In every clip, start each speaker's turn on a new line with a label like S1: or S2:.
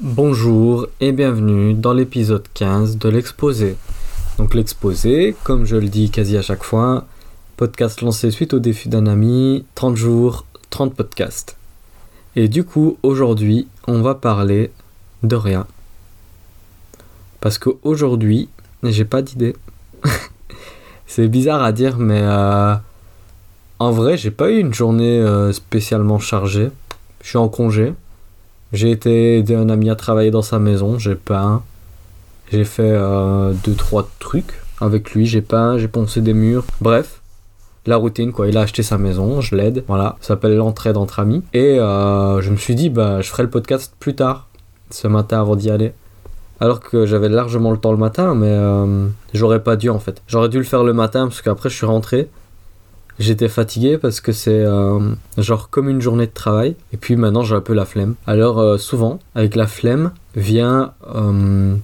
S1: Bonjour et bienvenue dans l'épisode 15 de l'exposé. Donc l'exposé, comme je le dis quasi à chaque fois, podcast lancé suite au défi d'un ami, 30 jours, 30 podcasts. Et du coup, aujourd'hui, on va parler de rien. Parce qu'aujourd'hui, j'ai pas d'idée. C'est bizarre à dire, mais euh, en vrai, j'ai pas eu une journée euh, spécialement chargée. Je suis en congé. J'ai été aider un ami à travailler dans sa maison. J'ai peint. J'ai fait euh, deux trois trucs avec lui. J'ai peint, j'ai poncé des murs. Bref, la routine quoi. Il a acheté sa maison, je l'aide. Voilà, ça s'appelle l'entraide entre amis. Et euh, je me suis dit bah je ferai le podcast plus tard, ce matin avant d'y aller. Alors que j'avais largement le temps le matin, mais euh, j'aurais pas dû en fait. J'aurais dû le faire le matin parce qu'après je suis rentré. J'étais fatigué parce que c'est euh, genre comme une journée de travail. Et puis maintenant j'ai un peu la flemme. Alors euh, souvent, avec la flemme, vient euh,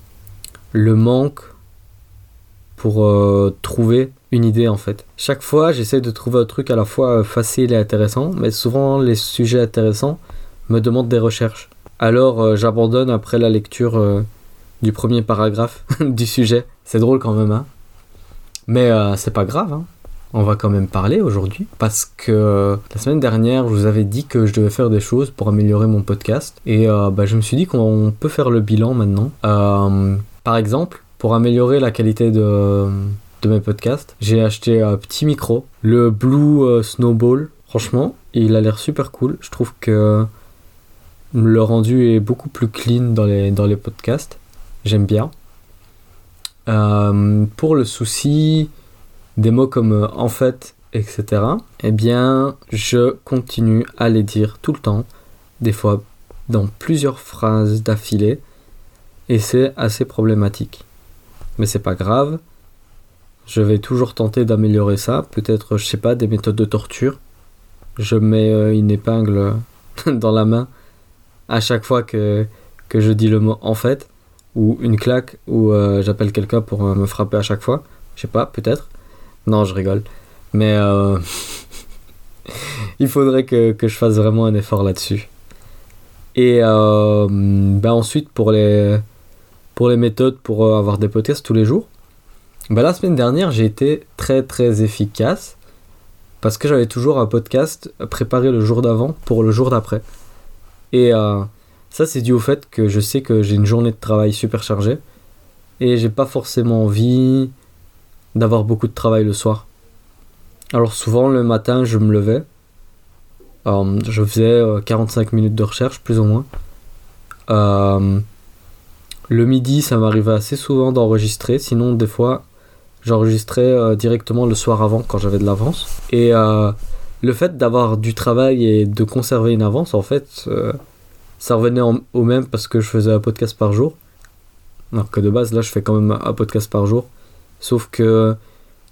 S1: le manque pour trouver une idée en fait. Chaque fois j'essaie de trouver un truc à la fois facile et intéressant. Mais souvent les sujets intéressants me demandent des recherches. Alors j'abandonne après la lecture du premier paragraphe du sujet. C'est drôle quand même, hein. Mais c'est pas grave, hein. On va quand même parler aujourd'hui parce que euh, la semaine dernière, je vous avais dit que je devais faire des choses pour améliorer mon podcast et euh, bah, je me suis dit qu'on peut faire le bilan maintenant. Euh, par exemple, pour améliorer la qualité de, mes podcasts, j'ai acheté un petit micro, le Blue Snowball. Franchement, il a l'air super cool. Je trouve que le rendu est beaucoup plus clean dans les, podcasts. J'aime bien. Pour le souci des mots comme euh, en fait, etc., eh bien, je continue à les dire tout le temps, des fois dans plusieurs phrases d'affilée, et c'est assez problématique. Mais c'est pas grave, je vais toujours tenter d'améliorer ça, peut-être, je sais pas, des méthodes de torture. Je mets euh, une épingle dans la main à chaque fois que, que je dis le mot en fait, ou une claque, ou euh, j'appelle quelqu'un pour me frapper à chaque fois. Je sais pas, peut-être. Non, je rigole. Mais euh, il faudrait que, je fasse vraiment un effort là-dessus. Et euh, ben ensuite, pour les, pour les méthodes pour euh, avoir des podcasts tous les jours, ben la semaine dernière, j'ai été très très efficace parce que j'avais toujours un podcast préparé le jour d'avant pour le jour d'après. Et ça, c'est dû au fait que je sais que j'ai une journée de travail super chargée et j'ai pas forcément envie d'avoir beaucoup de travail le soir. Alors souvent le matin je me levais, euh, je faisais euh, 45 minutes de recherche plus ou moins. Euh, le midi ça m'arrivait assez souvent d'enregistrer, sinon des fois j'enregistrais euh, directement le soir avant quand j'avais de l'avance. Et euh, le fait d'avoir du travail et de conserver une avance en fait, euh, ça revenait en- au même parce que je faisais un podcast par jour. Alors que de base là je fais quand même un podcast par jour. Sauf que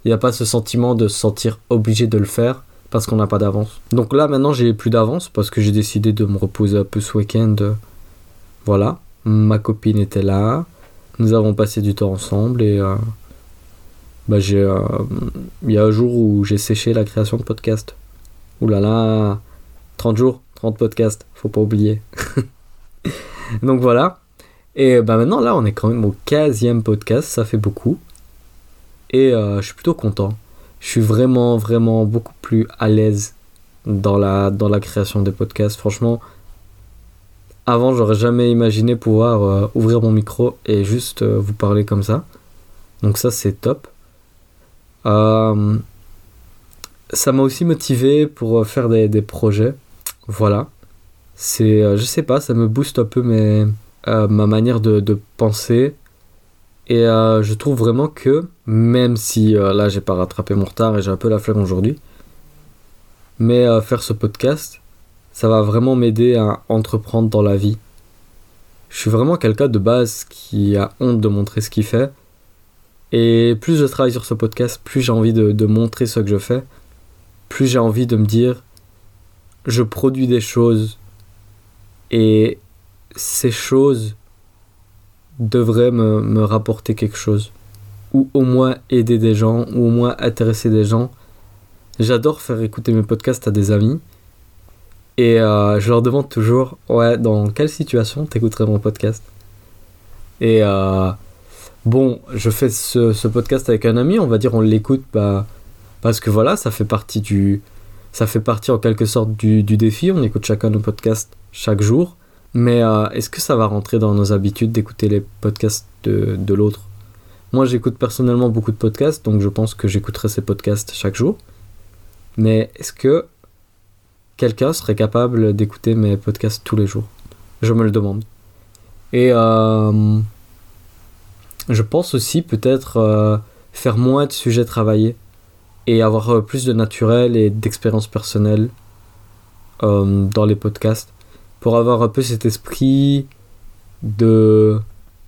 S1: il n'y a pas ce sentiment de se sentir obligé de le faire parce qu'on n'a pas d'avance. Donc là maintenant j'ai plus d'avance parce que j'ai décidé de me reposer un peu ce week-end. Voilà, ma copine était là, nous avons passé du temps ensemble et euh, bah j'ai euh, il y a un jour où j'ai séché la création de podcast. Ouh là là, 30 jours, 30 podcasts, faut pas oublier. Donc voilà. Et bah maintenant là on est quand même au 15e podcast, ça fait beaucoup. Et euh, je suis plutôt content. Je suis vraiment, vraiment beaucoup plus à l'aise dans la, dans la création des podcasts. Franchement, avant, j'aurais jamais imaginé pouvoir euh, ouvrir mon micro et juste euh, vous parler comme ça. Donc ça, c'est top. Ça m'a aussi motivé pour faire des, des projets. Voilà. C'est, je sais pas, ça me booste un peu mes, ma manière de penser. Et euh, je trouve vraiment que, même si euh, là j'ai pas rattrapé mon retard et j'ai un peu la flemme aujourd'hui, mais euh, faire ce podcast, ça va vraiment m'aider à entreprendre dans la vie. Je suis vraiment quelqu'un de base qui a honte de montrer ce qu'il fait. Et plus je travaille sur ce podcast, plus j'ai envie de, de montrer ce que je fais. Plus j'ai envie de me dire, je produis des choses. Et ces choses devrait me, me rapporter quelque chose. Ou au moins aider des gens, ou au moins intéresser des gens. J'adore faire écouter mes podcasts à des amis. Et euh, je leur demande toujours, ouais, dans quelle situation t'écouterais mon podcast? Et euh, bon, je fais ce, podcast avec un ami, on va dire, on l'écoute bah, parce que voilà, ça fait partie du, ça fait partie en quelque sorte du, défi. On écoute chacun nos podcasts chaque jour. Mais euh, est-ce que ça va rentrer dans nos habitudes d'écouter les podcasts de, l'autre? Moi, j'écoute personnellement beaucoup de podcasts, donc je pense que j'écouterai ces podcasts chaque jour. Mais est-ce que quelqu'un serait capable d'écouter mes podcasts tous les jours? Je me le demande. Et euh, je pense aussi peut-être euh, faire moins de sujets travaillés et avoir plus de naturel et d'expérience personnelle dans les podcasts pour avoir un peu cet esprit de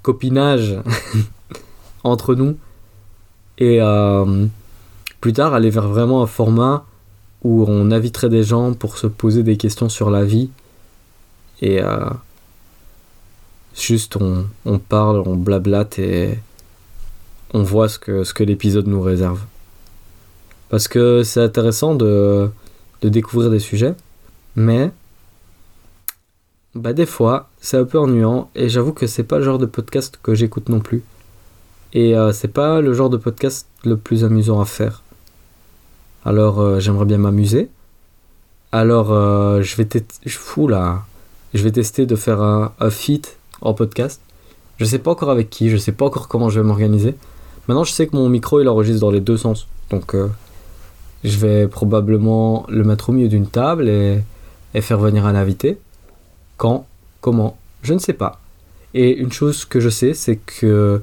S1: copinage entre nous et plus tard aller vers vraiment un format où on inviterait des gens pour se poser des questions sur la vie et euh, juste on, on, parle, on blablate et on voit ce que, ce que l'épisode nous réserve. Parce que c'est intéressant de, de découvrir des sujets, mais bah des fois c'est un peu ennuyant et j'avoue que c'est pas le genre de podcast que j'écoute non plus. Et euh, c'est pas le genre de podcast le plus amusant à faire. Alors euh, j'aimerais bien m'amuser. Alors euh, je vais fou là. Je vais tester de faire un, un en podcast. Je sais pas encore avec qui, je sais pas encore comment je vais m'organiser. Maintenant je sais que mon micro il enregistre dans les deux sens. Donc euh, je vais probablement le mettre au milieu d'une table et faire venir un invité. Quand Comment Je ne sais pas. Et une chose que je sais, c'est que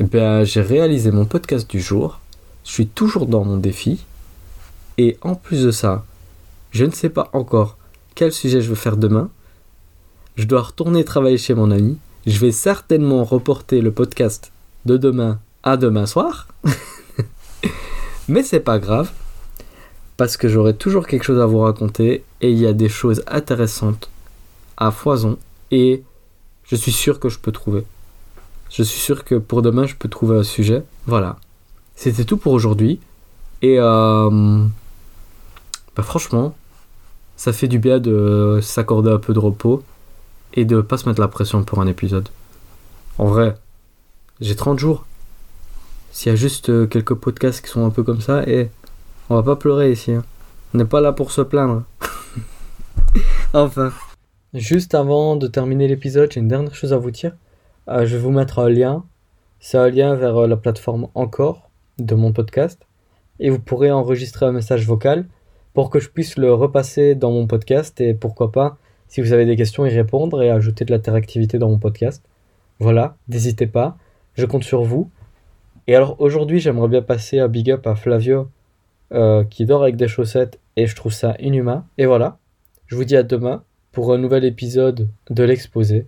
S1: ben, j'ai réalisé mon podcast du jour. Je suis toujours dans mon défi. Et en plus de ça, je ne sais pas encore quel sujet je veux faire demain. Je dois retourner travailler chez mon ami. Je vais certainement reporter le podcast de demain à demain soir. Mais c'est pas grave. Parce que j'aurai toujours quelque chose à vous raconter. Et il y a des choses intéressantes à foison. Et je suis sûr que je peux trouver. Je suis sûr que pour demain, je peux trouver un sujet. Voilà. C'était tout pour aujourd'hui. Et euh, bah, franchement, ça fait du bien de s'accorder un peu de repos et de pas se mettre la pression pour un épisode. En vrai, j'ai 30 jours. S'il y a juste euh, quelques podcasts qui sont un peu comme ça, et eh, on va pas pleurer ici. Hein. On n'est pas là pour se plaindre. enfin. Juste avant de terminer l'épisode, j'ai une dernière chose à vous dire. Euh, je vais vous mettre un lien. C'est un lien vers euh, la plateforme Encore de mon podcast. Et vous pourrez enregistrer un message vocal pour que je puisse le repasser dans mon podcast et pourquoi pas, si vous avez des questions, y répondre et ajouter de l'interactivité dans mon podcast. Voilà, n'hésitez pas, je compte sur vous. Et alors aujourd'hui, j'aimerais bien passer un big up à Flavio euh, qui dort avec des chaussettes et je trouve ça inhumain. Et voilà, je vous dis à demain pour un nouvel épisode de l'exposé.